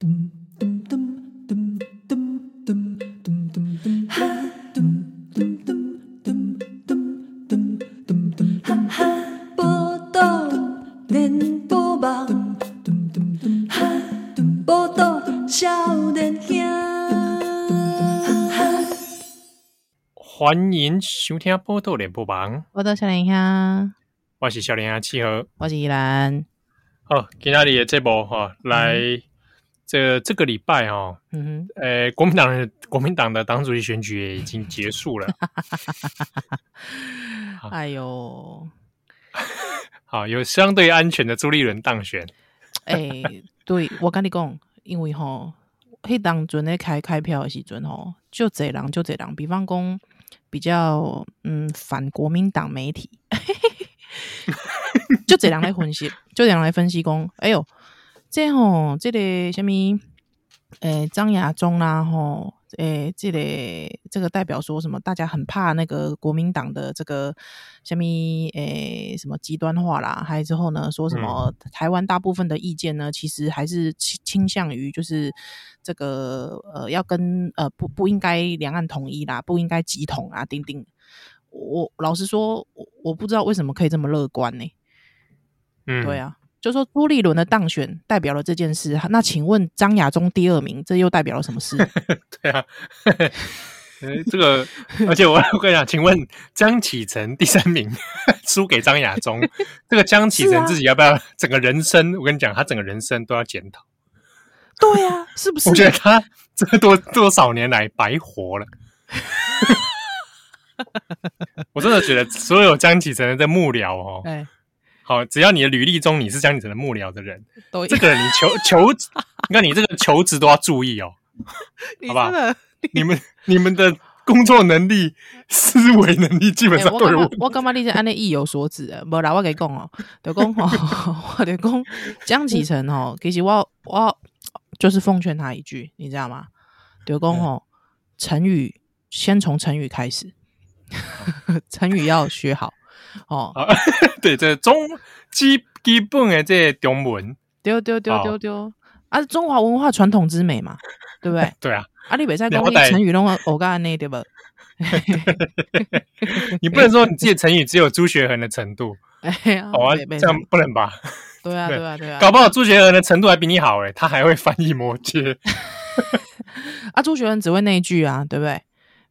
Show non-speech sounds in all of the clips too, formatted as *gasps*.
报道连播网，报道少年兄。欢迎收听报道联播网，报道少年兄，我是少年兄七号，我是依兰。好，今天的这部哈来，嗯、这这个礼拜哦，嗯哼，呃，国民党的国民党的党主席选举也已经结束了。*laughs* 哎呦，好，有相对安全的朱立伦当选。哎、欸，对，我跟你讲，因为吼，迄当阵咧开开票的时阵吼，就这人就这人，比方讲比较嗯反国民党媒体，*laughs* 就这人来分析，就这人来分析讲，哎呦，这吼这个什么，诶张亚中啦吼。诶、欸，这个这个代表说什么？大家很怕那个国民党的这个什么诶、欸，什么极端化啦？还有之后呢，说什么台湾大部分的意见呢，其实还是倾倾向于就是这个呃，要跟呃不不应该两岸统一啦，不应该集统啊，丁丁。我老实说，我我不知道为什么可以这么乐观呢？嗯，对啊。就说朱立伦的当选代表了这件事，那请问张亚中第二名，这又代表了什么事？*laughs* 对啊，*laughs* 这个，而且我我跟你讲，请问江启臣第三名 *laughs* 输给张亚中，这个江启臣自己要不要整个人生？啊、我跟你讲，他整个人生都要检讨。对啊，是不是？我觉得他这多多少年来白活了。我真的觉得所有江启臣的幕僚哦。欸好，只要你的履历中你是江启成的幕僚的人，都这个你求 *laughs* 求，你看你这个求职都要注意哦，好吧？你们你们的工作能力、思维能力基本上都有问题。我干嘛你这按呢意有所指啊？不啦，我给你讲哦，*laughs* 就讲哦，*laughs* 我就讲江启成哦，其实我我就是奉劝他一句，你知道吗？就讲哦，成语先从成语开始，成语要学好。哦，*laughs* 对，这中基基本的这个中文，丢丢丢丢丢，啊，中华文化传统之美嘛，*laughs* 对不对？对啊，啊，你别在讲你成语弄个偶干那对吧？*laughs* 你不能说你自己成语只有朱学恒的程度，哎呀，好啊，这样不能吧？对啊，对啊，对啊，搞不好朱学恒的程度还比你好诶，他还会翻译魔戒。啊，朱学恒只会那一句啊，对不对？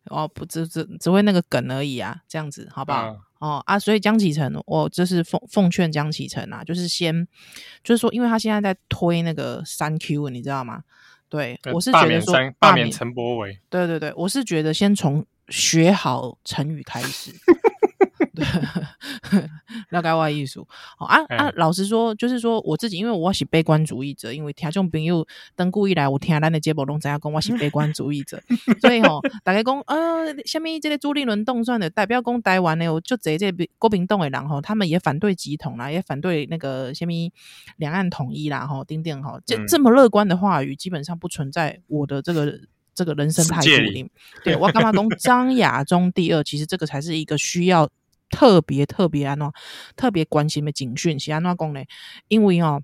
哦，不，只只只会那个梗而已啊，这样子好不好？哦啊，所以江启程，我就是奉奉劝江启程啊，就是先，就是说，因为他现在在推那个三 Q，你知道吗？对，我是觉得说罢免陈柏伟，对对对，我是觉得先从学好成语开始。*laughs* *laughs* 了解我的意思哦啊啊！啊老实说，就是说我自己，因为我是悲观主义者，因为听众朋友登故意来，我听咱的节目拢知影讲我是悲观主义者，*laughs* 所以吼、哦，大家讲呃，下面这个朱立伦动算的代表讲台湾的，我就这这国民党的人吼，他们也反对集统啦，也反对那个下面两岸统一啦，吼，丁丁吼，这这么乐观的话语，基本上不存在我的这个这个人生态度里。对我干嘛讲张亚中第二？其实这个才是一个需要。特别特别安怎，特别关心的警讯是安怎讲呢？因为哦，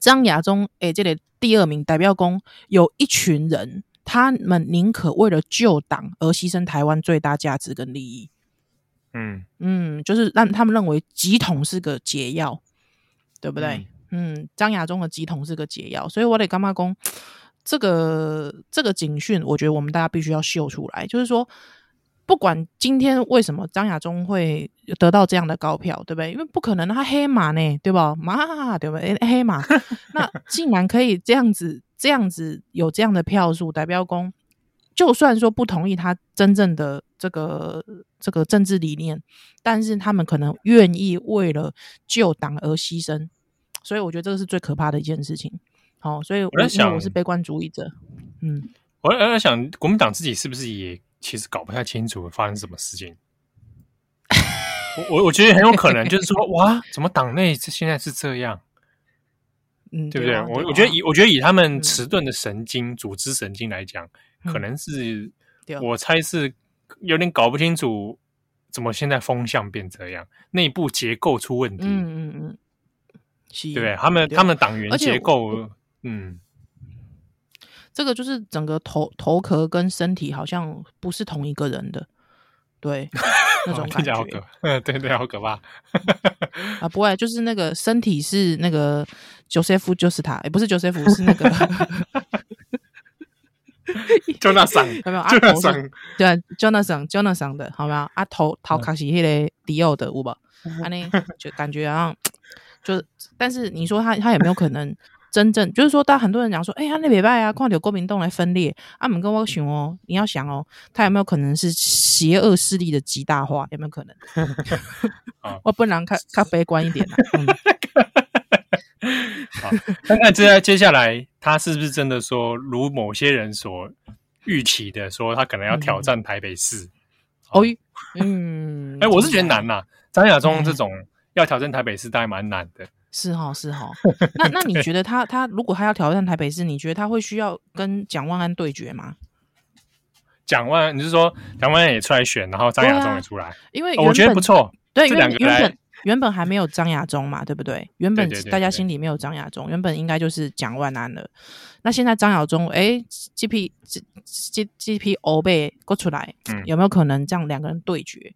张亚中诶，这个第二名代表公，有一群人，他们宁可为了救党而牺牲台湾最大价值跟利益。嗯嗯，就是让他们认为集统是个解药，对不对？嗯，张亚中的集统是个解药，所以我得干嘛讲这个这个警讯，我觉得我们大家必须要秀出来，就是说。不管今天为什么张亚中会得到这样的高票，对不对？因为不可能，他黑马呢，对吧？马，对不对？*laughs* 黑马，那竟然可以这样子，这样子有这样的票数，代表公，就算说不同意他真正的这个这个政治理念，但是他们可能愿意为了救党而牺牲，所以我觉得这个是最可怕的一件事情。好，所以我在想，我是悲观主义者。嗯，我我在想，国民党自己是不是也？其实搞不太清楚发生什么事情，我我我觉得很有可能就是说，哇，怎么党内现在是这样，嗯，对不对？我我觉得以我觉得以他们迟钝的神经、组织神经来讲，可能是我猜是有点搞不清楚，怎么现在风向变这样，内部结构出问题，嗯嗯嗯，对不对？他们他们党员结构，嗯。这个就是整个头头壳跟身体好像不是同一个人的，对，*laughs* 那种感觉。好可对对，好可怕。啊，不会，就是那个身体是那个 Joseph 就是他，也不是 Joseph，是那个。*laughs* 就那桑，有没有？就那桑，对，就那桑，就那桑的，好没有？啊，头头卡是那个迪奥的，有无？啊，那就感觉好像，*tsk* 就，但是你说他他有没有可能真正，就是说，当很多人讲说，哎、欸，他那礼拜啊，看到国民党来分裂，啊，们跟我熊哦，你要想哦，他有没有可能是邪恶势力的极大化？有没有可能？*laughs* 我不能看看悲观一点、啊 *laughs* 嗯好，看看接接下来他是不是真的说，如某些人所预期的，说他可能要挑战台北市？哦，嗯，哎，我是觉得难呐。张亚中这种要挑战台北市，当然蛮难的。是哈，是哈。那那你觉得他他如果他要挑战台北市，你觉得他会需要跟蒋万安对决吗？蒋万安，你是说蒋万安也出来选，然后张亚中也出来？因为我觉得不错，对，这两个来。原本还没有张亚中嘛，对不对？原本大家心里没有张亚中，原本应该就是蒋万安了。那现在张亚中，哎，G P G G P O 被勾出来，嗯，有没有可能这样两个人对决？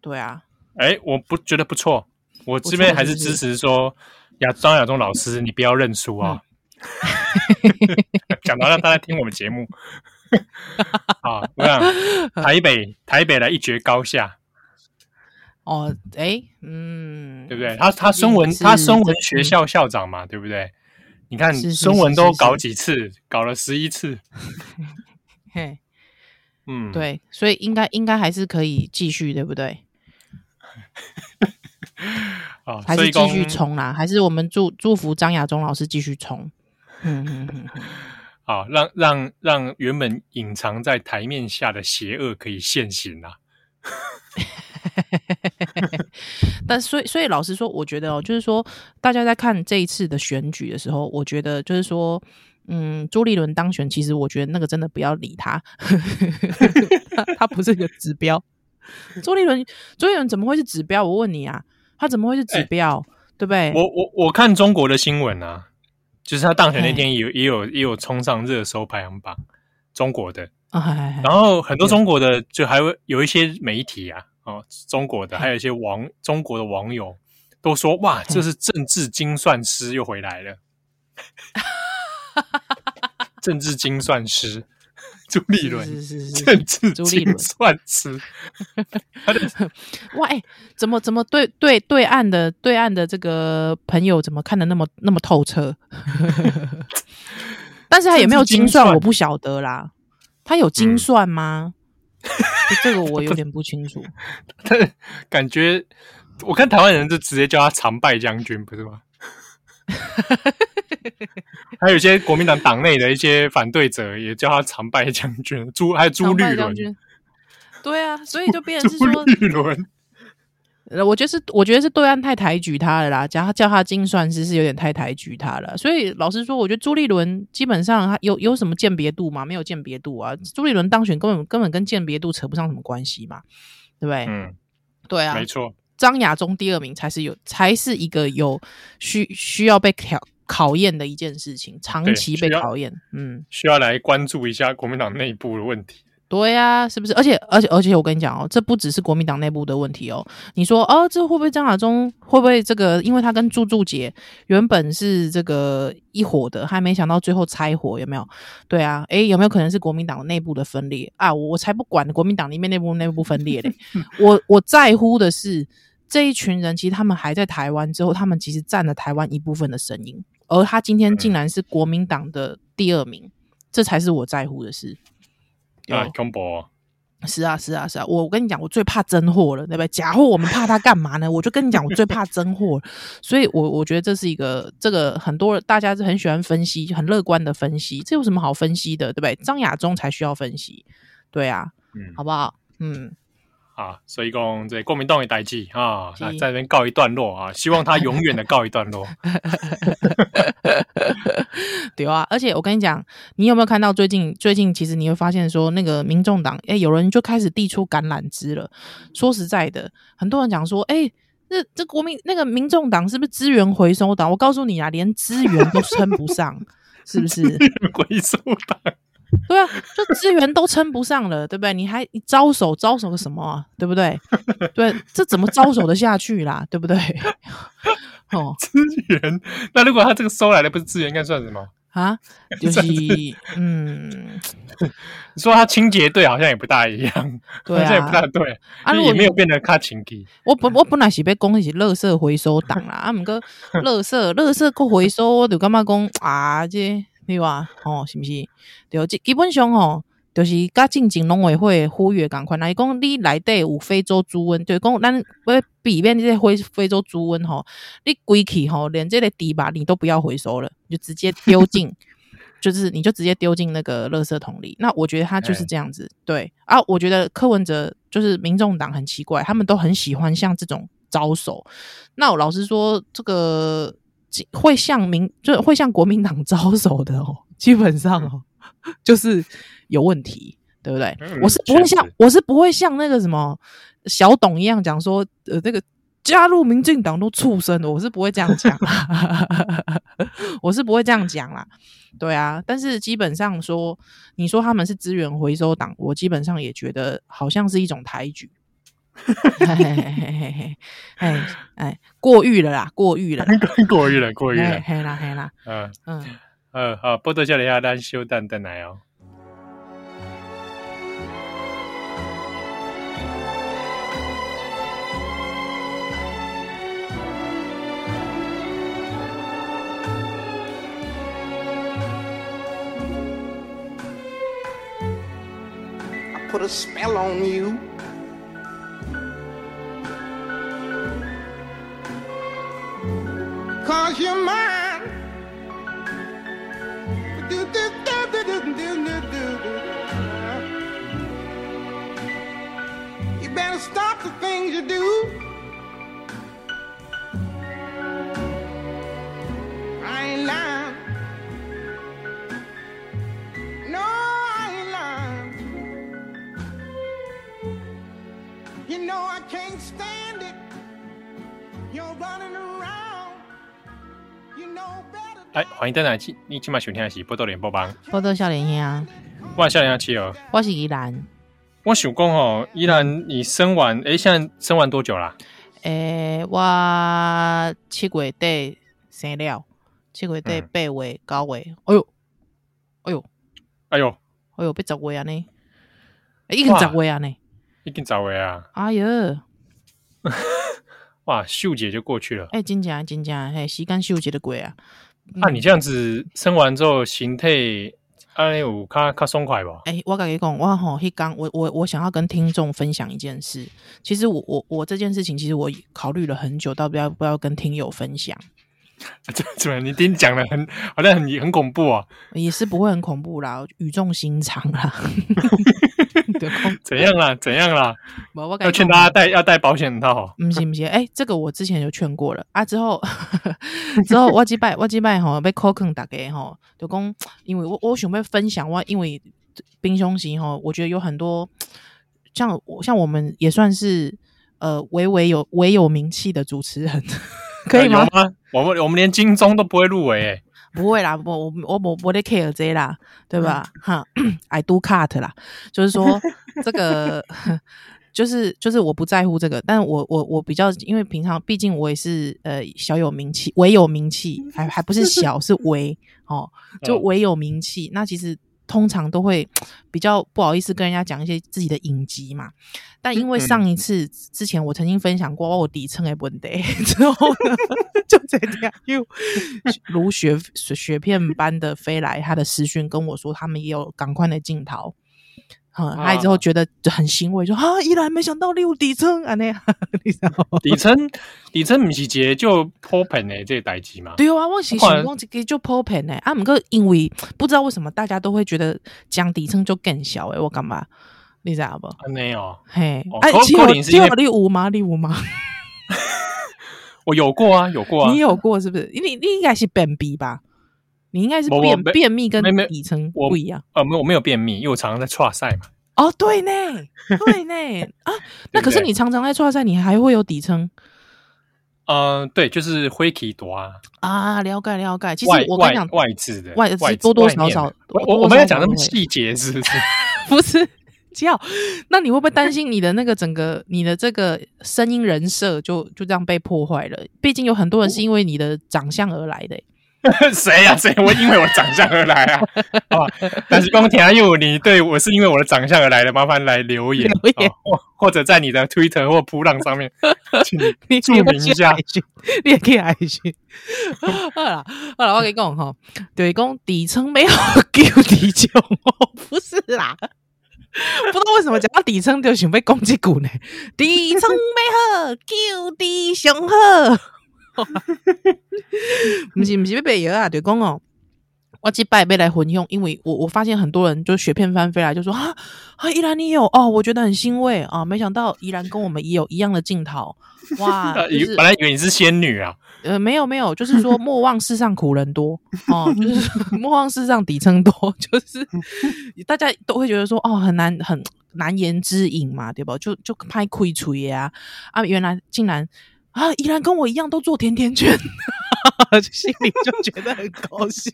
对啊，哎，我不觉得不错，我这边还是支持说亚张亚中老师，你不要认输啊！*laughs* 讲到让大家听我们节目 *laughs* 啊，我想 *laughs* 台北台北来一决高下。哦，哎，嗯，对不对？他他孙文他孙文学校校长嘛，对不对？你看孙文都搞几次，搞了十一次。嘿，嗯，对，所以应该应该还是可以继续，对不对？*laughs* 哦，还是继续冲啦，还是我们祝祝福张亚中老师继续冲。嗯嗯嗯，好，*laughs* 让让让原本隐藏在台面下的邪恶可以现形啊！*laughs* 但所以所以老实说，我觉得哦，就是说，大家在看这一次的选举的时候，我觉得就是说，嗯，朱立伦当选，其实我觉得那个真的不要理他，他，他不是个指标。朱立伦，朱立伦怎么会是指标？我问你啊，他怎么会是指标？欸、对不对？我我我看中国的新闻啊，就是他当选那天也有也有也有冲上热搜排行榜，中国的。然后很多中国的就还会有一些媒体啊，哦，中国的还有一些网中国的网友都说，哇，这是政治精算师又回来了，*laughs* 政治精算师 *laughs* 朱立伦，是是是是政治精算师，*laughs* 哇，哎，怎么怎么对对对岸的对岸的这个朋友怎么看的那么那么透彻？*laughs* 但是他有没有精算，我不晓得啦。他有精算吗？嗯、这个我有点不清楚。他感觉我看台湾人就直接叫他常败将军，不是吗？*laughs* 还有一些国民党党内的一些反对者也叫他常败将军，朱还有朱立伦。对啊，所以就变成是说。我觉得是，我觉得是对岸太抬举他了啦，叫他叫他精算师是有点太抬举他了。所以老实说，我觉得朱立伦基本上他有有什么鉴别度吗？没有鉴别度啊。朱立伦当选根本根本跟鉴别度扯不上什么关系嘛，对不对？嗯，对啊，没错。张亚中第二名才是有，才是一个有需需要被考考验的一件事情，长期被考验。嗯，需要来关注一下国民党内部的问题。对呀、啊，是不是？而且，而且，而且，我跟你讲哦，这不只是国民党内部的问题哦。你说，哦，这会不会张亚中会不会这个？因为他跟朱柱杰原本是这个一伙的，还没想到最后拆伙，有没有？对啊，诶，有没有可能是国民党内部的分裂啊？我才不管国民党里面内部内部分裂嘞。*laughs* 我我在乎的是这一群人，其实他们还在台湾之后，他们其实占了台湾一部分的声音，而他今天竟然是国民党的第二名，这才是我在乎的事。啊，公博，是啊，是啊，是啊，我跟你讲，我最怕真货了，对不对？假货我们怕他干嘛呢？*laughs* 我就跟你讲，我最怕真货，所以我我觉得这是一个这个很多大家是很喜欢分析，很乐观的分析，这有什么好分析的，对不对？张亚中才需要分析，对啊，嗯，好不好？嗯。啊，所以讲这国民党的代志啊，那在这边告一段落啊，希望他永远的告一段落。*laughs* 对啊，而且我跟你讲，你有没有看到最近最近，其实你会发现说，那个民众党，哎，有人就开始递出橄榄枝了。说实在的，很多人讲说，哎，这这国民那个民众党是不是资源回收党？我告诉你啊，连资源都称不上。是不是？回收党，对啊，就资源都称不上了，对不对？你还你招手招手个什么啊？对不对？对，这怎么招手得下去啦？对不对？哦，资源，那如果他这个收来的不是资源，应该算什么？啊，*laughs* 就是嗯，*laughs* 你说他清洁队好像也不大一样，对啊，好像也不大对，啊，也没有变得卡清洁。我本我本来是被讲是垃圾回收党啦，啊，毋过垃圾垃圾够回收，我就感觉讲啊，这对吧？哦，是不是？对，基基本上哦。就是甲进前农委会呼吁共款，来讲你内底有非洲猪瘟，就是讲咱要避免这些非非洲猪瘟吼，你归去吼连这个底吧你都不要回收了，你就直接丢进，*laughs* 就是你就直接丢进那个垃圾桶里。那我觉得他就是这样子，欸、对啊，我觉得柯文哲就是民众党很奇怪，他们都很喜欢像这种招手。那我老实说，这个会向民就会向国民党 *laughs* 招手的哦，基本上哦。就是有问题，对不对？嗯、我是不会像我是不会像那个什么小董一样讲说，呃，这个加入民进党都畜生的，我是不会这样讲，*laughs* 我是不会这样讲啦。对啊，但是基本上说，你说他们是资源回收党，我基本上也觉得好像是一种抬举。哈哈哈！哎哎哎哎，过誉了啦，过誉了，过誉了，过誉了，嘿啦嘿啦，嗯嗯嗯，好，波多教了一下蛋修蛋蛋奶哦。Put a spell on you. 哎，欢迎登来！你今晚收听的是《波多连播帮》，波多少年兄，我少年兄哦，我是依兰。我想讲哦，依兰，你生完哎，现在生完多久啦？诶，我七月底生了，七月底八月九月，哎呦，哎呦，哎呦，哎呦，要十月啊呢？已经十月啊呢？已经十月啊？哎呦，*laughs* 哇，秀姐就过去了。哎，真正真正，嘿，时间秀姐的过啊。那、啊、你这样子生完之后，形态安有较较松快吧？哎、欸，我跟你讲，我吼，迄刚我我我想要跟听众分享一件事。其实我我我这件事情，其实我考虑了很久，到底要不要跟听友分享。这 *laughs* 怎么你听讲的很好像很很恐怖啊？也是不会很恐怖啦，语重心长啦。*laughs* 怎样啦？怎样啦？我要劝大家戴要戴保险套。不行不行，哎、欸，这个我之前就劝过了啊。之后 *laughs* 之后我几拜我几拜吼被扣坑大家吼，就讲因为我我想要分享我因为冰兄型吼，我觉得有很多像我像我们也算是呃微微有微有名气的主持人。可以吗？吗我们我们连金钟都不会入围诶，*laughs* 不会啦，我我我我我得 care 这啦，对吧？哈，I do cut 啦，就是说 *laughs* 这个 *laughs* 就是就是我不在乎这个，但我我我比较，因为平常毕竟我也是呃小有名气，唯有名气，还还不是小是唯哦，就唯有名气，那其实。通常都会比较不好意思跟人家讲一些自己的隐疾嘛，但因为上一次之前我曾经分享过我底层的问题之后呢，*laughs* 就这样又如雪雪片般的飞来他的私讯跟我说，他们也有赶快的镜头。嗯，他之后觉得就很欣慰，说啊，依然没想到你有底层啊那样，*laughs* 你知道吗？底层底层不是节就破盆的，这个代志嘛。对啊，我是想讲这个就破盆诶，啊，不过因为不知道为什么大家都会觉得讲底层就更小诶，我干嘛？你知道不？没有，嘿，哎，只有只有你有吗？你有吗？*laughs* 我有过啊，有过啊，你有过是不是？你你应该是便秘吧？你应该是便便秘跟底层不一样。呃，没有，我没有便秘，因为我常常在剉赛嘛。哦，对呢，对呢，*laughs* 啊，那可是你常常在剉赛，你还会有底层？嗯，对，就是灰皮多啊啊，了解了解。其实我跟你讲，外字的外字多多少少，我我我没有讲那么细节，是不是？*laughs* 不是，叫那你会不会担心你的那个整个你的这个声音人设就就这样被破坏了？毕竟有很多人是因为你的长相而来的。*laughs* 谁呀？谁？我因为我长相而来啊！啊，*laughs* 但是光田阿佑，你对我是因为我的长相而来的，麻烦来留言，*laughs* 留言或或者在你的 Twitter 或噗浪上面，请你注明一下，你也可以来一句。好了，好了，我跟你讲哈，对，讲底层没有救底穷哦，不是啦，不知道为什么讲到底层就想被攻击股呢？底层没好救底上好。*laughs* 不是不是要卖药啊，对公哦，我这摆要来混用，因为我我发现很多人就雪片翻飞来，就说啊 *gasps* 啊，依兰你有哦，我觉得很欣慰啊，没想到依然跟我们也有一样的镜头哇、*laughs* 就是！本来以为你是仙女啊，呃，没有没有，就是说莫忘世上苦人多 *laughs* 哦，就是莫忘世上底层多，就是大家都会觉得说哦，很难很难言之隐嘛，对吧？就就拍亏吹呀啊，原来竟然。啊，依然跟我一样都做甜甜圈，*laughs* 心里就觉得很高兴。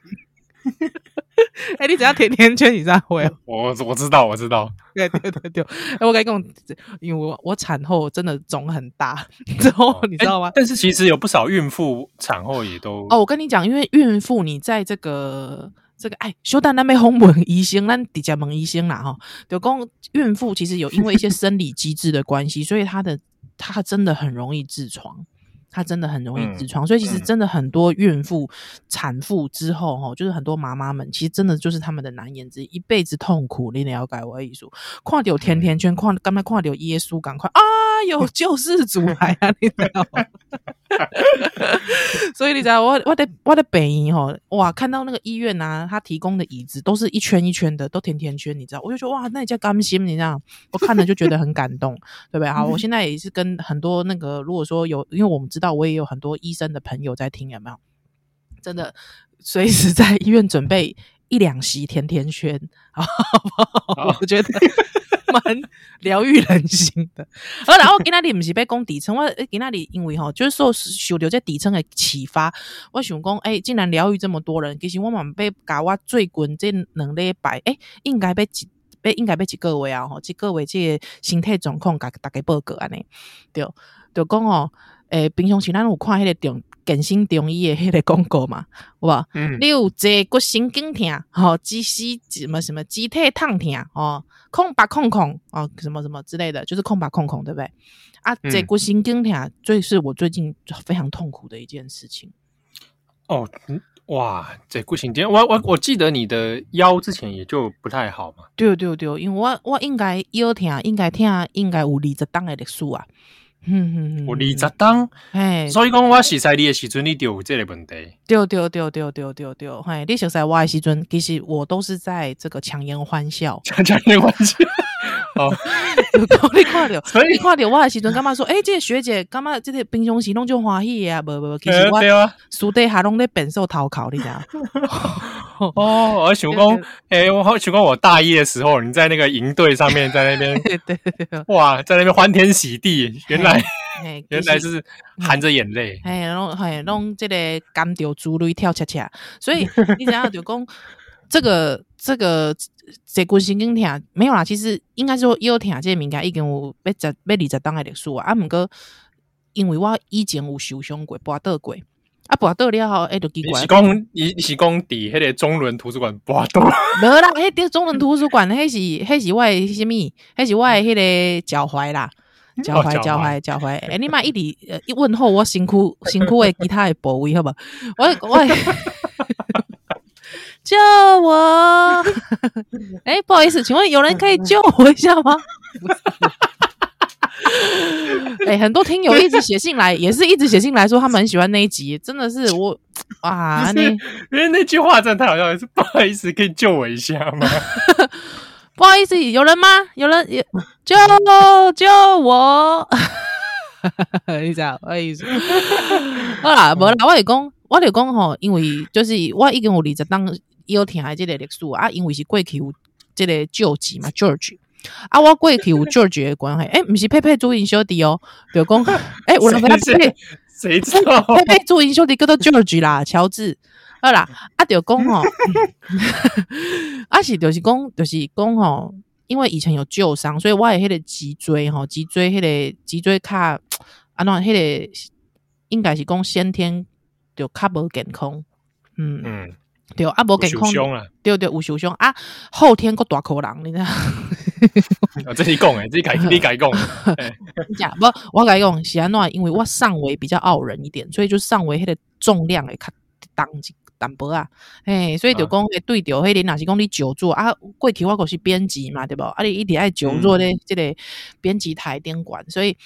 *laughs* 哎、欸，你怎样甜甜圈？你知道会？我我知道，我知道。*laughs* 对对对对。哎、欸，我跟你讲，因为我我产后真的肿很大，之后你知道吗、欸？但是其实有不少孕妇产后也都……哦，我跟你讲，因为孕妇你在这个这个哎，休丹那边红门医生，那底下门医生啦哈，就讲孕妇其实有因为一些生理机制的关系，所以她的。她真的很容易痔疮，她真的很容易痔疮，嗯，所以其实真的很多孕妇、产妇之后哈，就是很多妈妈们，其实真的就是他们的难言之隐，一辈子痛苦。你了解我的意思？看到甜甜圈，看刚才看到耶稣，赶快啊！*laughs* 有救世主来啊！你知道吗？*laughs* 所以你知道我我的我的北医哈哇，看到那个医院啊，他提供的椅子都是一圈一圈的，都甜甜圈，你知道？我就说哇，那你叫甘心，你知道？我看了就觉得很感动，*laughs* 对不对？好，我现在也是跟很多那个，如果说有，因为我们知道我也有很多医生的朋友在听，有没有？真的随时在医院准备一两席甜甜圈，好不好？我觉得。蛮疗愈人心的，而然后今天你不是被讲底层，我今天你因为吼，就是说受到这底层的启发，我想讲，哎、竟然疗愈这么多人，其实我们被搞我最近这两礼拜，哎、应该被被应该被几个位啊，吼，几个位这个身体状况，甲大家报告安尼，对，就讲哦，诶、平常时咱有看迄个中健身中医的迄个广告嘛，*laughs* 有无？嗯，你有坐骨神经痛，吼，肌丝什么什么肌体痛痛，哦。空白空空啊，什么什么之类的，就是空白空空，对不对？啊，这骨神经痛最是我最近非常痛苦的一件事情。哦，哇，这骨神经，我我我记得你的腰之前也就不太好嘛。对对对，因为我我应该腰痛，应该痛，应该有二十档的历史啊。嗯嗯，我二十档，哎，所以讲我熟悉你的时阵，你就有这个问题。对对对对对对对，嘿，你熟悉我的时阵，其实我都是在这个强颜欢笑，*laughs* 强颜欢笑。哦，*laughs* 你看到，所以你看到我的时阵，干嘛说？哎、欸，这个学姐，干嘛这个平常时拢就欢喜啊？不不不，其实我私底下拢在本受讨考，你知道？*laughs* 哦，我想讲，哎、欸，我好想讲，我大一的时候，你在那个营队上面，在那边，*laughs* 对对对，哇，在那边欢天喜地，原来，原来是含着眼泪，哎，弄哎弄这个甘掉珠泪跳恰恰，所以你想要就讲这个这个这骨神经痛没有啦，其实应该说腰痛这个敏感已经有要十要二十档的历史啊，啊，不过因为我以前有受伤过，跋倒过。啊，跋倒了后，哎，就奇怪。是讲，伊是讲伫迄个中仑图书馆跋倒。无啦，迄个中仑图书馆，迄是迄是我的啥物？迄是我的迄个脚踝啦，脚踝脚踝脚踝。哎，你妈一直呃一问候我辛苦辛苦的其他的部位好不好？我我救我！*laughs* 哎，不好意思，请问有人可以救我一下吗？哎、欸，很多听友一直写信来，也是一直写信来说他们很喜欢那一集，真的是我啊，你因为那句话真的太好笑了，是不好意思，可以救我一下吗？*laughs* 不好意思，有人吗？有人有救救我！*laughs* 你知道，不好意思。好啦，无啦，我来讲，我就讲吼，因为就是我已经有二十当腰疼的这个历史啊，因为是过去有这个救急嘛，*laughs* George。啊，我过去有 *laughs* George 的关系，诶、欸，不是佩佩主因小弟哦，就讲，诶、欸，我那个佩佩，谁知道？佩佩朱茵小弟叫做 George 啦，乔治。好啦，啊，就讲吼，*laughs* 啊是就是讲就是讲吼，因为以前有旧伤，所以我也迄个脊椎吼，脊椎迄个脊椎卡啊，那迄个应该是讲先天就较无健康，嗯。嗯，对啊，无健康，对对，有受伤。啊，后天个大可人，你知道？啊，这你讲诶，这改你改 *laughs* 讲，*laughs* 不，我改讲是安怎，因为我上围比较傲人一点，所以就上围迄个重量会较重一淡薄啊，哎，所以就讲会对着迄个，若是讲你久坐啊，过去我可是编辑嘛，对不？啊，你一直爱久坐咧，即个编辑台顶管，所以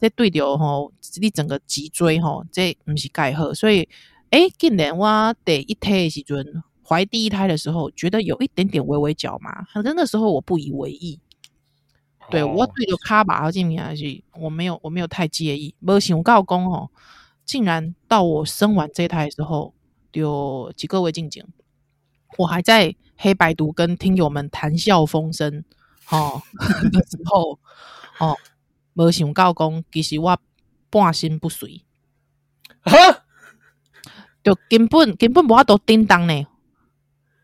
这对着吼，你整个脊椎吼，这不是盖好，所以哎，竟然我第一胎的时阵，怀第一胎的时候，觉得有一点点微微脚麻，反正那时候我不以为意，对我对着卡巴这面还是我没有我没有太介意，没想到讲吼，竟然到我生完这胎的时候。有几个位静静，我还在黑白读跟听友们谈笑风生哦的 *laughs* 时候哦，没想到讲，其实我半身不遂，哈，就根本根本无法度叮当呢，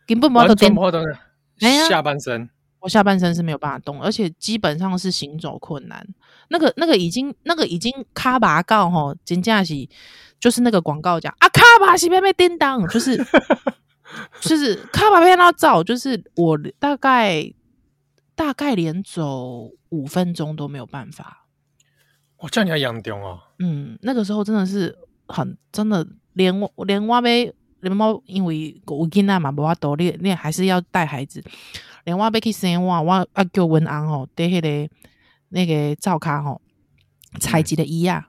根本无法度叮当，下半身，我下半身是没有办法动，而且基本上是行走困难。那个那个已经那个已经卡拔告吼，真正是。就是那个广告讲啊，卡巴西被被叮当，就是 *laughs* 就是卡巴被到照，就是我大概大概连走五分钟都没有办法。我叫你要养丢哦。嗯，那个时候真的是很真的，连我连我被连猫因为我囡仔嘛，无法度，你你还是要带孩子，连我被去生我我啊叫文安吼，在迄个那个灶卡吼，采集的衣啊。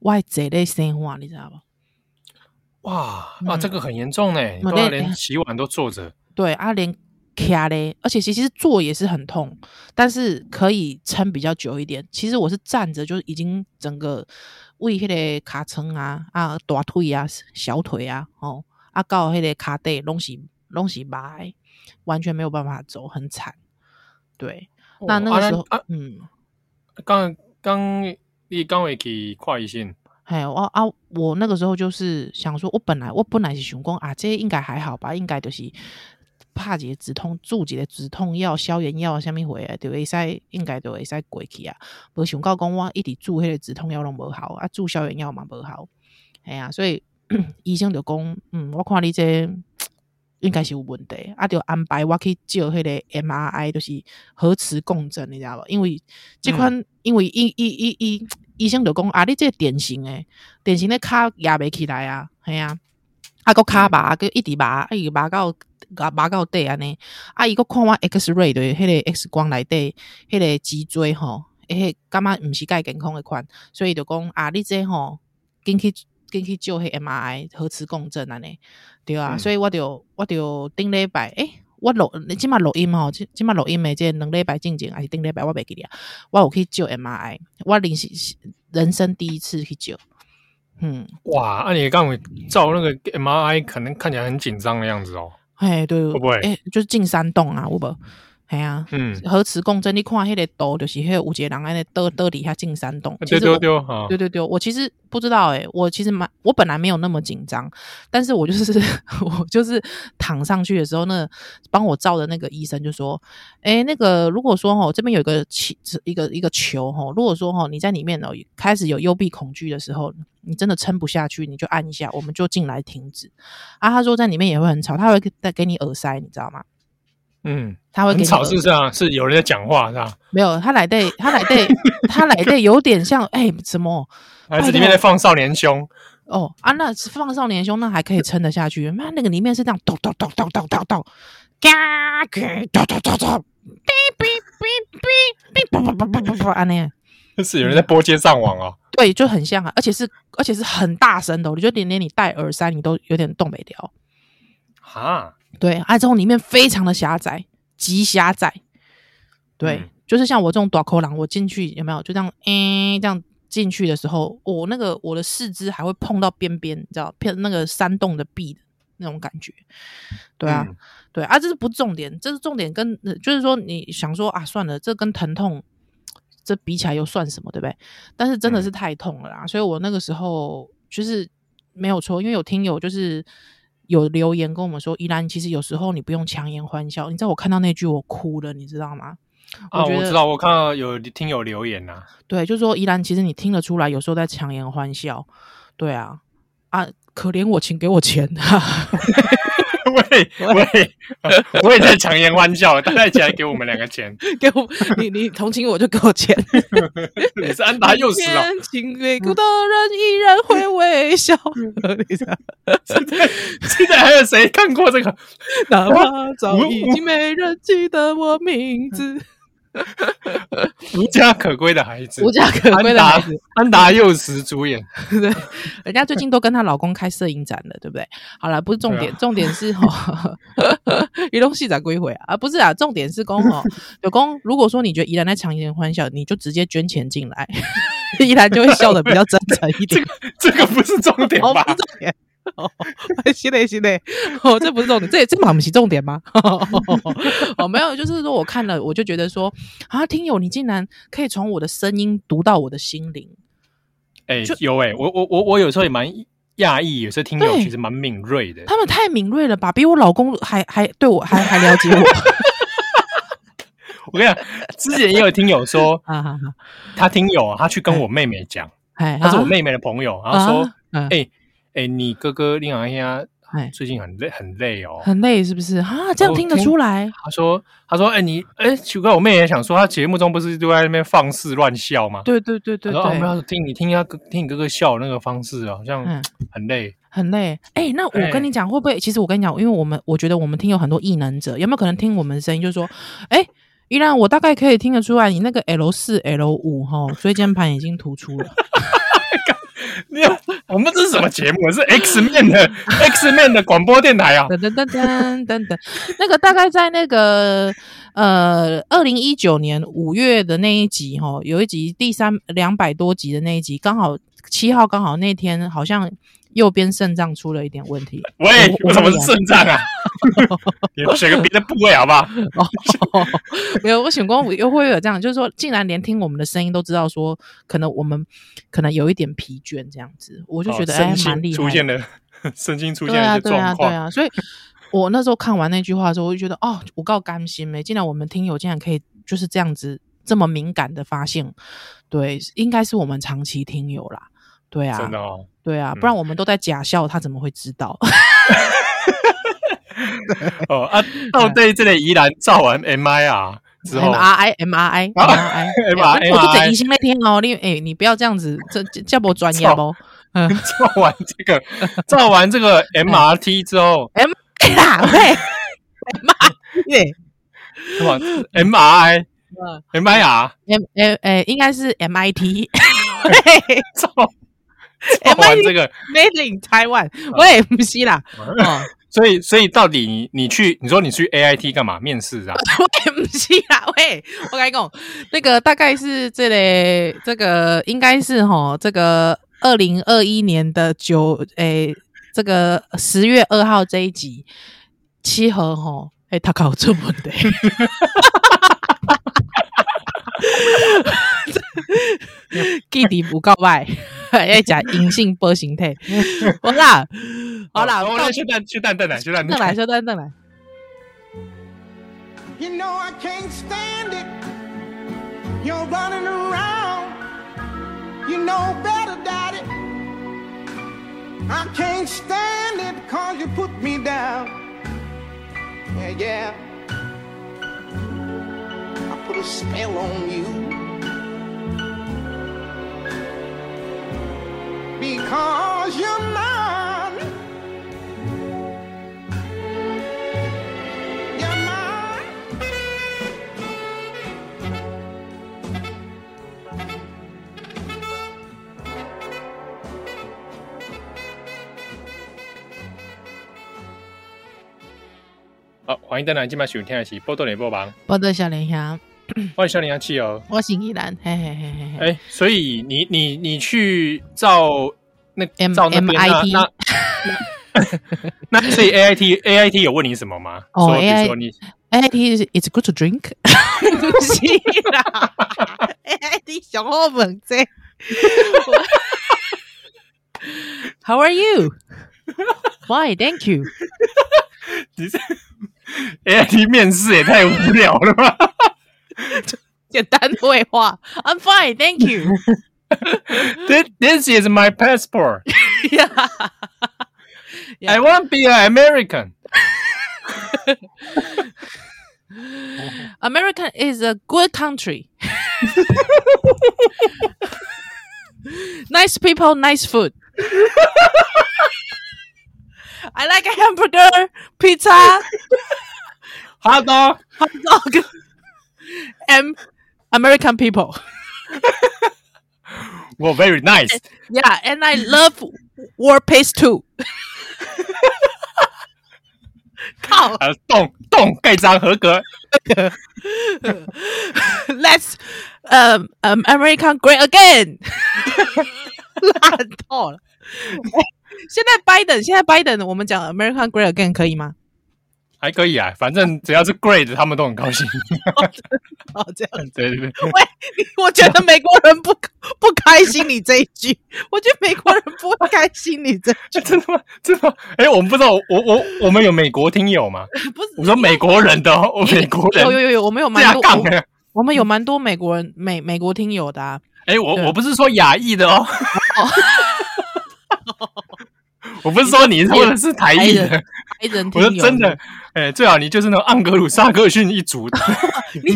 我还坐咧生活，你知道不？哇，那、嗯、这个很严重呢，都要连洗碗都坐着。对啊，连卡嘞，而且其实坐也是很痛，但是可以撑比较久一点。其实我是站着，就已经整个胃迄个卡撑啊啊大腿啊小腿啊哦啊到迄个卡底拢是拢是白，完全没有办法走，很惨。对，哦、那那个时候，啊、嗯，刚刚。你刚会去看医生？嘿，我啊，我那个时候就是想说，我本来我本来是想讲啊，这应该还好吧，应该就是拍一个止痛，注一个止痛药、消炎药，什么回啊就会使，应该就会使过去啊。无想到讲我一直注迄个止痛药拢无效，啊，注消炎药嘛无效，哎、啊，所以 *clears throat* 医生就讲，嗯，我看你这应该是有问题，啊，就安排我去照迄个 MRI，就是核磁共振，你知道不？因为即款，嗯、因为医医医医。医生就讲啊，你这个典型诶，典型的骹压袂起来啊，系啊，啊个骹麻，个一直麻，啊伊麻到麻到底安尼，啊伊个看我 X ray 的迄个 X 光内底，迄个脊椎吼，诶，感觉毋是介健康的款，所以就讲啊，你这吼，紧去紧去照迄 MRI 核磁共振安尼，对啊，嗯、所以我就我就顶礼拜诶。我录你即马录音吼，即即马录音诶，即两礼拜进前还是顶礼拜，我袂记得啊。我有去照 MRI，我临时人生第一次去照。嗯，哇，那、啊、你刚刚照那个 MRI，可能看起来很紧张的样子哦。哎，对，会不会？哎，就是进山洞啊，有无？哎呀，嗯，核磁共振，你看迄个图，就是迄个有一个人安尼倒倒底下进山洞。对对对，对对对，我其实不知道诶、欸，我其实蛮，我本来没有那么紧张，但是我就是 *laughs* 我就是躺上去的时候，那帮我照的那个医生就说，诶、欸，那个如果说吼这边有一个球，一个一个球吼，如果说吼你在里面哦开始有幽闭恐惧的时候，你真的撑不下去，你就按一下，我们就进来停止。啊，他说在里面也会很吵，他会再给你耳塞，你知道吗？嗯，他会很吵，是这样，是有人在讲话，是吧？没有，他来对，*laughs* 他来对，他来对，有点像哎、欸，什么？还是里面在放少年凶？哦啊，那放少年凶，那还可以撑得下去。那那个里面是这样，咚咚咚咚咚咚咚，嘎嘎咚咚咚咚，哔哔哔哔哔，啵啵啵啵啵啵，安尼。是有人在拨接上网哦。对，就很像啊，而且是而且是很大声的，我觉得连连你戴耳塞，你都有点动没掉。哈。对，啊，之后里面非常的狭窄，极狭窄。对，嗯、就是像我这种短口狼，我进去有没有？就这样，嗯，这样进去的时候，我那个我的四肢还会碰到边边，你知道，偏那个山洞的壁的那种感觉。对啊，嗯、对啊，这是不重点，这是重点跟就是说，你想说啊，算了，这跟疼痛这比起来又算什么，对不对？但是真的是太痛了啦，嗯、所以我那个时候。就是没有错，因为有听友就是有留言跟我们说，依兰其实有时候你不用强颜欢笑。你知道我看到那句我哭了，你知道吗？啊，我，我知道，我看到有听友留言呐、啊，对，就是说依兰其实你听得出来，有时候在强颜欢笑。对啊，啊，可怜我，请给我钱。*laughs* *laughs* 喂喂，我也在强颜欢笑，大家一起来给我们两个钱，*laughs* 给我你你同情我就给我钱。*laughs* 你是安达幼时哦，情未哭的人依然会微笑。现在现在还有谁看过这个？哪怕早已经没人记得我名字。*laughs* 无家可归的孩子，无家可归的孩子，安达幼时主演。*laughs* 对，人家最近都跟她老公开摄影展了，对不对？好了，不是重点，啊、重点是哈，移动戏展归回啊，不是啊，重点是公哦，有公，如果说你觉得宜兰在强颜欢笑，你就直接捐钱进来，*laughs* 宜兰就会笑的比较真诚一点。这个、这个不是重点吧？哦，是 *laughs* 的，是的，*laughs* 哦，这不是重点，这这马不是重点吗？*laughs* 哦，没有，就是说我看了，我就觉得说啊，听友，你竟然可以从我的声音读到我的心灵。哎、欸，有哎、欸，我我我我有时候也蛮讶异，有时候听友其实蛮敏锐的。他们太敏锐了吧，比我老公还还对我还还了解我。我跟你讲，之前也有听友说，他听友他去跟我妹妹讲，他是我妹妹的朋友，然后说，哎、欸。哎、欸，你哥哥林昂呀，最近很累，很累哦，很累是不是啊？这样听得出来。他说，他说，哎、欸，你，哎、欸，奇怪，我妹也想说，他节目中不是都在那边放肆乱笑吗？对对对对对。我们要听你听他听你哥哥笑的那个方式啊，好像很累，嗯、很累。哎、欸，那我跟你讲，会不会？其实我跟你讲，因为我们我觉得我们听有很多异能者，有没有可能听我们的声音，就是说，哎、欸，依然我大概可以听得出来，你那个 L 四 L 五哈 *laughs* 椎间盘已经突出了。*laughs* *laughs* 你有，我们这是什么节目？是 X Man 的 X Man 的广播电台啊！等等等等等等，那个大概在那个呃二零一九年五月的那一集哈，有一集第三两百多集的那一集，刚好七号刚好那天好像。右边肾脏出了一点问题。*laughs* 喂，我怎么是肾脏啊？*laughs* 你选个别的部位好不好？哦，*laughs* 没有，我选光又会有这样，就是说，竟然连听我们的声音都知道说，可能我们可能有一点疲倦这样子，我就觉得哎，蛮厉害的。出现了，神经出现了一些状况。对啊，对啊，所以我那时候看完那句话的时候，我就觉得哦，我够甘心没，竟然我们听友竟然可以就是这样子这么敏感的发现，对，应该是我们长期听友啦。对啊，真的哦，对啊，不然我们都在假笑，他怎么会知道？*laughs* 哦啊，*laughs* 到对这里宜兰照完 M I 后，M R I *laughs* M R I M R I M R I，我就整疑心那天哦，你哎，你不要这样子，这叫不专业不？嗯，照完这个，照完这个 M R T 之后，M 哪位？M R I，什么？M R I，M I R，M M 诶，应该是 M I T，照。*laughs* 玩这个 Made in Taiwan，我也不是啦。哦，*laughs* 所以所以到底你你去你说你去 AIT 干嘛面试啊？我也不是啦，*laughs* 喂，我跟你讲，那个大概是这里这个应该是哈，这个二零二一年的九诶，这个十月二号这一集七号哈，诶，他考这么的。*laughs* 弟弟不告白，*laughs* 要讲阴性波形态。我啦，好啦，我来去蛋去蛋蛋来，去蛋蛋来，去蛋蛋来。好，欢迎大家今晚收听的是《波多里波王》，波多小铃香。*clears throat* 欢迎小林阿七哦，我姓依兰，嘿嘿嘿嘿嘿。哎，所以你你你去照那 M 照那边 MIT 那 *laughs* 那所以 A I T A I T 有问你什么吗？哦，A I T A I T is good to drink。*laughs* 不是啦，*laughs* A I T 小号本这。How are you? Why? Thank you. 你这 AIT 面试也太无聊了吧？*laughs* 简单对话。I'm fine, thank you. *laughs* This this is my passport. yeah. *laughs* I want to be an American. American is a good country. nice people, nice food. I like a hamburger, pizza, Hot dog. hot dog, and American people. *laughs* Well, very nice. *laughs* Yeah, and I love war pace too. 靠啊，洞洞盖章合格。 ，Let's um um American great again，烂透了。现在*laughs* 拜登，现在拜登，我们讲 American great again 可以吗？ 还可以啊，反正 *laughs* 只要是 great，他们都很高兴。哦，这样。*laughs* 对对对，喂，*laughs* 我觉得美国人不不开心你这一句，我觉得美国人不会开心你这一句，真的吗？真的吗？哎，我们不知道，我我我们有美国听友吗？不是我说美国人的哦，我美国人有有有有，我们有蛮架多，我们有蛮多美国人美美国听友的啊。哎，我我不是说亚裔的哦，我不是说你说的是台裔的，白人我说真的，哎，最好你就是那种盎格鲁撒克逊一族的。*laughs* 你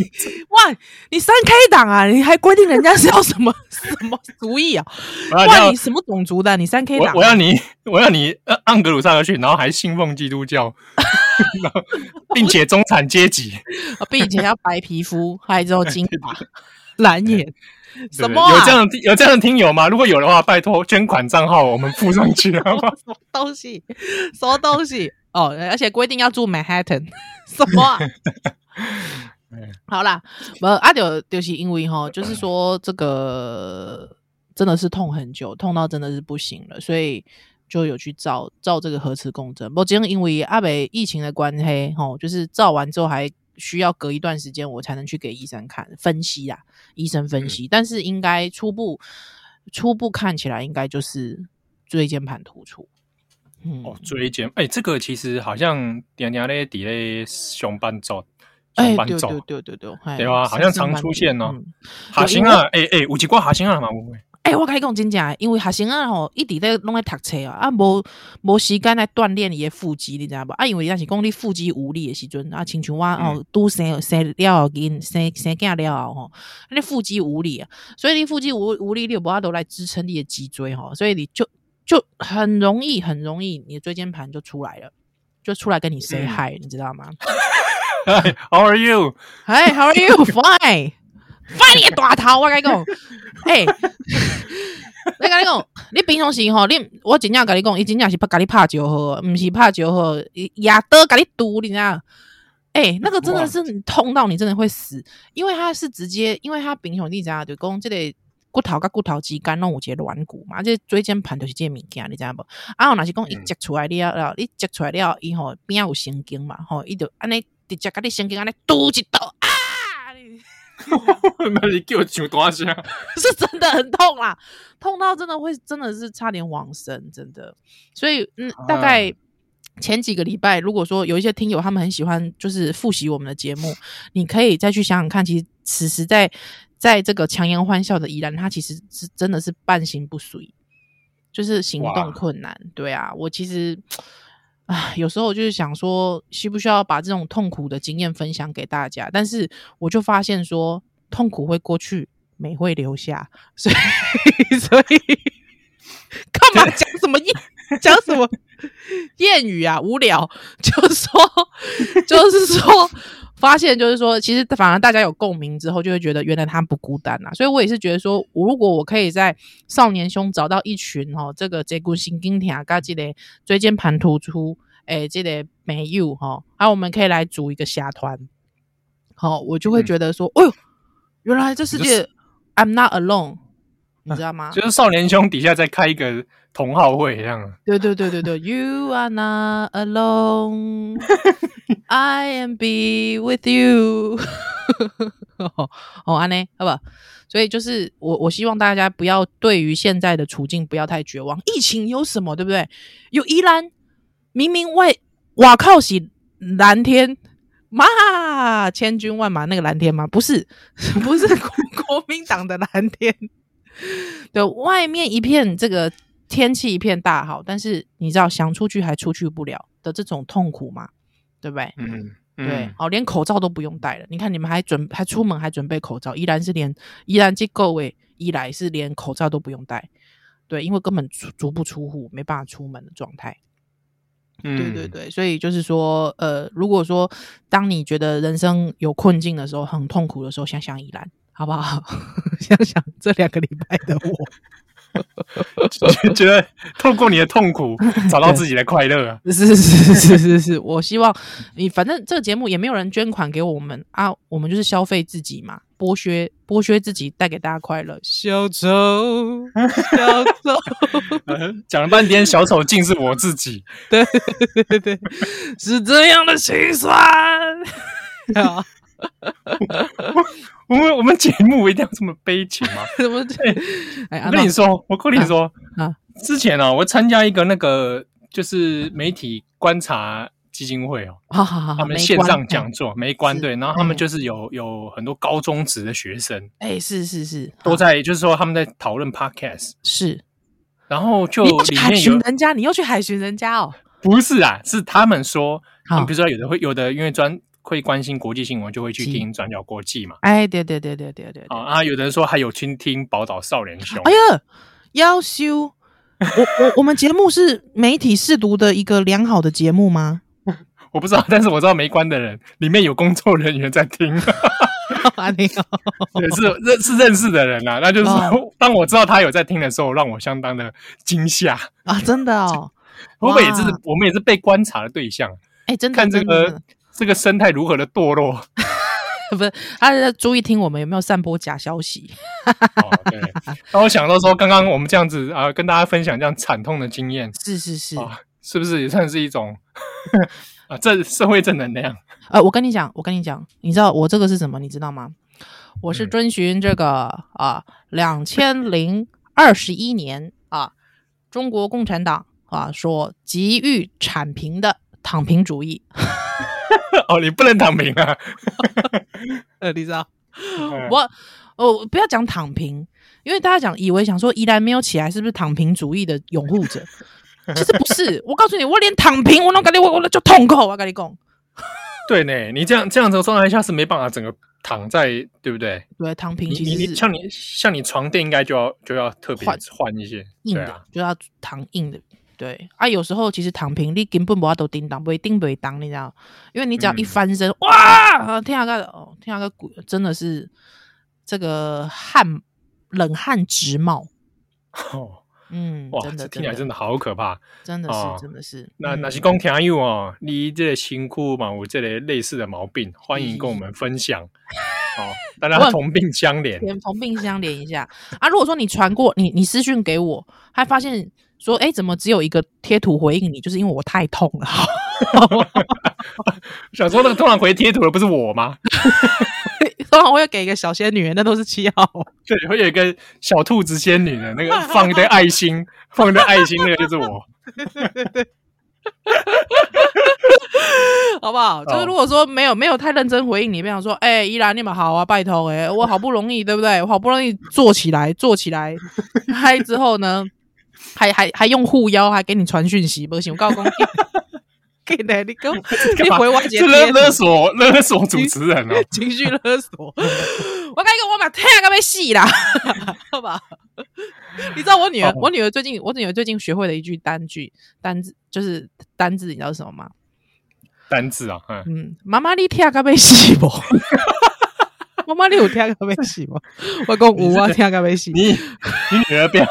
哇，你三 K 党啊，你还规定人家是要什么 *laughs* 什么族裔啊？哇，你什么种族的啊？你三 K 党啊？我我要你，我要你呃盎格鲁撒克逊，然后还信奉基督教，然后 *laughs* 并且中产阶级，啊并且要白皮肤，还有金发、蓝眼，什么啊有这样的有这样的听友吗？如果有的话，拜托捐款账号我们附上去，好吗？什么东西？什么东西？哦，而且规定要住 Manhattan，*laughs* 什么啊？*laughs* 好啦，不啊就就是因为哈，就是说这个真的是痛很久，痛到真的是不行了，所以就有去照照这个核磁共振。不过今天因为阿北疫情的关系，哈，就是照完之后还需要隔一段时间，我才能去给医生看分析啊，医生分析。但是应该初步初步看起来，应该就是椎间盘突出。嗯，哦，椎间，哎，这个其实好像点点咧底咧上班族，哎，上班族，对对对对对，对吧？好像常出现哦。嗯下生啊，哎哎，有一挂下生啊嘛，有诶。哎、欸，我跟你讲真正的，因为学生啊吼，一直咧拢咧读册啊，啊无无时间来锻炼伊的腹肌，你知道无？啊，因为伊若是讲你腹肌无力的时阵，啊，亲像我哦，拄生生了后，因生生囝了后吼，你腹肌无力啊，所以你腹肌无无力，你无法度来支撑你的脊椎吼，所以你就就很容易很容易，你的椎间盘就出来了，就出来跟你 say hi，、嗯、你知道吗？How are you? Hi, how are you? *laughs* Fine. 翻你大头，我跟你讲，哎、欸，我跟你讲，你平常时吼，你我真正跟你讲，伊真正是不甲你拍招呼，毋是拍招呼，牙刀甲你堵，你知道？哎、欸，那个真的是痛到你真的会死，因为他是直接，因为他平常你知道，就讲这个骨头甲骨头之间拢有一个软骨嘛，这个、椎间盘就是这个物件，你知道无？啊，若是讲伊接出来了，了、嗯，你接出来了，伊吼边有神经嘛，吼，伊就安尼直接甲你神经安尼嘟一刀啊！*laughs* 那你给我求多少下？是真的很痛啦，痛到真的会真的是差点往生，真的。所以嗯，大概前几个礼拜，如果说有一些听友他们很喜欢就是复习我们的节目，你可以再去想想看，其实此时在在这个强颜欢笑的宜然，他其实是真的是半身不遂，就是行动困难。对啊，我其实啊，有时候就是想说，需不需要把这种痛苦的经验分享给大家？但是我就发现说，痛苦会过去，美会留下，所以 *laughs* 所以 *laughs* 干嘛讲什么讲什么谚语啊？无聊，就是说就是说，发现就是说，其实反而大家有共鸣之后，就会觉得原来他不孤单啊。所以我也是觉得说，如果我可以在少年兄找到一群哦，这个椎骨神经痛跟这个椎间盘突出，诶，这个没有哈，然后我们可以来组一个侠团，好，我就会觉得说，哎呦。原来这世界、就是 I'm not alone，你知道吗？就是少年兄底下再开一个同好会一样。对对对对对，*laughs* You are not alone，I am be with you。*laughs* 哦，安呢，好不？所以就是我，我希望大家不要对于现在的处境不要太绝望。疫情有什么，对不对？有依兰，明明外哇靠喜蓝天，嘛千军万马那个蓝天吗？不是，*laughs* 不是国国民党的蓝天。*laughs* 对，外面一片这个天气一片大好，但是你知道想出去还出去不了的这种痛苦吗？对不对？嗯。对，哦，连口罩都不用戴了。你看，你们还准还出门还准备口罩，依然是连依然这各位一来是连口罩都不用戴。对，因为根本足足不出户，没办法出门的状态。嗯，对对对，所以就是说，呃，如果说当你觉得人生有困境的时候，很痛苦的时候，想想依然，好不好？*laughs* 想想这两个礼拜的我。*laughs* 觉得透过你的痛苦找到自己的快乐啊！*laughs* 是是是是是是，我希望你反正这个节目也没有人捐款给我们啊，我们就是消费自己嘛，剥削剥削自己，带给大家快乐。小丑，小丑，讲了半天，小丑竟是我自己。对对对，是这样的心酸。*laughs* 我们我们节目一定要这么悲情吗？怎么对？哎，我跟你说，我跟你说啊，之前哦，我参加一个那个就是媒体观察基金会哦，好好好，他们线上讲座没关对，然后他们就是有有很多高中职的学生，哎，是是是，都在就是说他们在讨论 podcast，是，然后就去海巡人家，你又去海巡人家哦？不是啊，是他们说，比如说有的会有的因为专。会关心国际新闻，就会去听转角国际嘛。哎，对对对对对对。啊，有的人说还有倾听宝岛少年兄。哎呀，妖修！我我我们节目是媒体试读的一个良好的节目吗？*laughs* 我不知道，但是我知道没关的人里面有工作人员在听。*laughs* *laughs* 也是认是认识的人啊，那就是说，当我知道他有在听的时候，让我相当的惊吓啊！真的哦，会不会也是我们也是被观察的对象？哎，真的看这个。这个生态如何的堕落？*laughs* 不是，他在注意听我们有没有散播假消息。哦，对。*laughs* 那我想到说，刚刚我们这样子啊，跟大家分享这样惨痛的经验，是是是，啊，是不是也算是一种 *laughs* 啊，这社会正能量？呃，我跟你讲，我跟你讲，你知道我这个是什么？你知道吗？我是遵循这个、嗯、啊，两千零二十一年啊，中国共产党啊所急于铲平的躺平主义。哦，你不能躺平啊！*laughs* 呃，你知道，我哦不要讲躺平，因为大家讲以为想说宜兰没有起来，是不是躺平主义的拥护者？其实不是，我告诉你，我连躺平我都感觉我我就痛苦，我跟你讲。对呢，你这样这样子状态下是没办法整个躺在，对不对？对，躺平其实像你像你床垫应该就要就要特别换一些硬的，就要躺硬的。对啊，有时候其实躺平，你根本不要都叮当，不会叮不会当，你知道？因为你只要一翻身，嗯、哇，天啊个哦，天啊个鬼，真的是这个汗冷汗直冒。哦，嗯，哇，真的，听起来真的好可怕，真的是，哦、真的是。那那是讲听友哦，你这个辛苦嘛，我这类类似的毛病，欢迎跟我们分享。*laughs* 哦，大家同病相怜，同病相怜一下啊！如果说你传过你你私讯给我，还发现。说哎，怎么只有一个贴图回应你？就是因为我太痛了。*laughs* 想说那个突然回贴图的不是我吗？*laughs* 通常我会给一个小仙女，那都是七号。*laughs* 对，会有一个小兔子仙女的那个放一堆爱心，放一堆爱心，那个就是我。好不好？就是如果说没有没有太认真回应你，比方说哎，依然你们好啊，拜托哎，我好不容易对不对？我好不容易做起来做起来，嗨之后呢？还 *laughs* 还还用护腰，还给你传讯息，不行！我告诉你，*laughs* 给你你给我 *laughs* 你回我姐勒勒索勒索主持人哦，情绪勒索。我跟你讲，我把天都被洗啦，好吧？你知道我女儿，我女儿最近，我女儿最近学会了一句单句单字，就是单字，你知道是什么吗？单字啊，嗯，妈妈你天都被洗不？妈妈你有天都被洗吗？我讲有啊，天都被洗。你你女儿不要。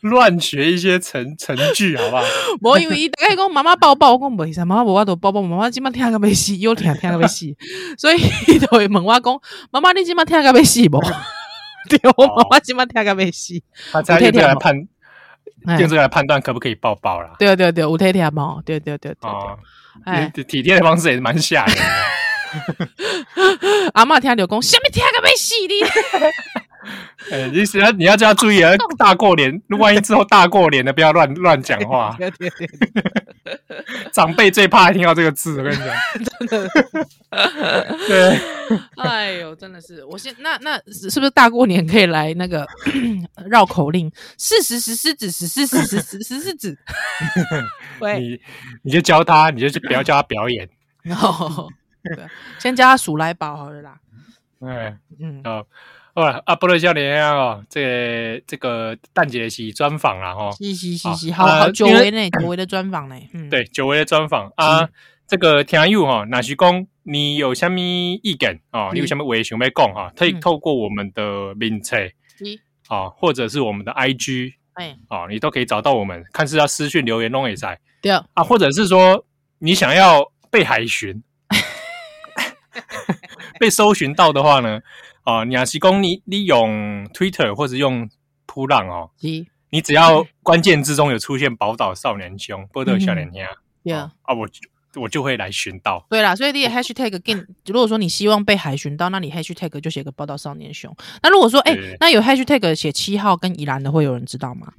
乱学一些成成句，好不好？*laughs* 我以为伊大概讲妈妈抱抱，我讲没啥，妈妈无法度抱抱，妈妈今麦听个没死，又听听个没死，*laughs* 所以伊就会问我讲，妈妈你今麦听个没死不？*laughs* 对，我妈妈今麦听个没死。他在用这个来判，用这个来判断可不可以抱抱啦？对对对，有贴贴嘛？对对对对，哦，体贴的方式也是蛮吓人的。阿嬷听到讲，什么听个要死你？哎、欸，你是要你要叫他注意啊！大过年，万一之后大过年的，不要乱乱讲话。*laughs* 长辈最怕听到这个字，我跟你讲，*laughs* 真的。*laughs* 对，哎呦，真的是，我先那那是不是大过年可以来那个 *clears throat* 绕口令？是是是狮子，是是是是是是狮子。喂，你你就教他，你就不要叫他表演。哦，先教他数来宝好了啦。哎，嗯，好。好了，阿波罗教练哦，这个这个蛋姐是专访啦，吼，是是是是，好好久违呢，久违的专访呢，嗯，对，久违的专访啊，这个听友哈，那是讲你有什么意见哦，你有什么话想要讲哈，可以透过我们的名册，啊，或者是我们的 IG，哎，哦，你都可以找到我们，看是要私讯留言弄也在，对。啊，或者是说你想要被海巡，*laughs* 被搜寻到的话呢？哦，你要是讲你你用 Twitter 或者用扑浪哦，你只要关键字中有出现宝岛少年兄、波特少年兄，对啊，我我就会来寻到。对啦，所以你 hashtag 跟 *laughs* 如果说你希望被海寻到，那你 hashtag 就写个宝岛少年兄。那如果说哎，那有 hashtag 写七号跟宜兰的，会有人知道吗？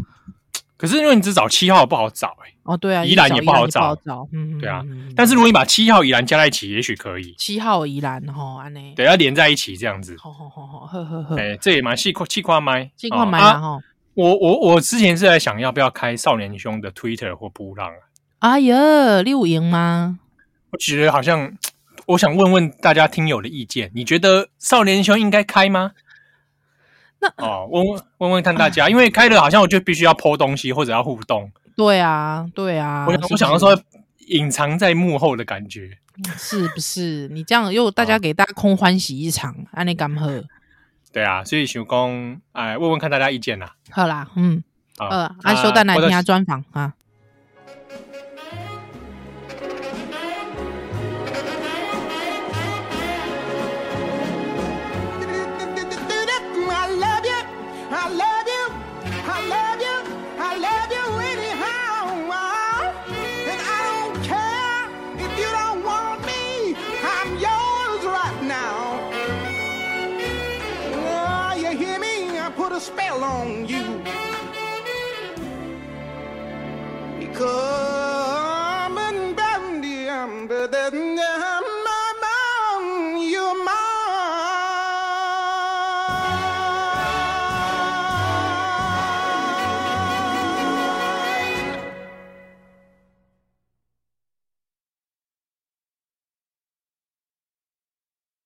可是因为你只找七号不好找哎、欸，哦对啊，宜兰也不好找，嗯，对啊。但是如果你把七号宜兰加在一起，也许可以。七号宜兰吼，安内，对，要连在一起这样子。好好好好，呵呵呵。哎，这也蛮细块细块麦，细块麦啊哈。我我我之前是在想要不要开少年兄的 Twitter 或噗浪啊。哎呀，你有赢吗？我觉得好像，我想问问大家听友的意见，你觉得少年兄应该开吗？那哦，问问问问看大家，因为开了好像我就必须要 po 东西或者要互动。对啊，对啊。我我想要说隐藏在幕后的感觉，是不是？你这样又大家给大家空欢喜一场，安尼敢喝？对啊，所以想讲，哎，问问看大家意见啦。好啦，嗯，呃，阿修蛋来听他专访啊。a spell on you. Because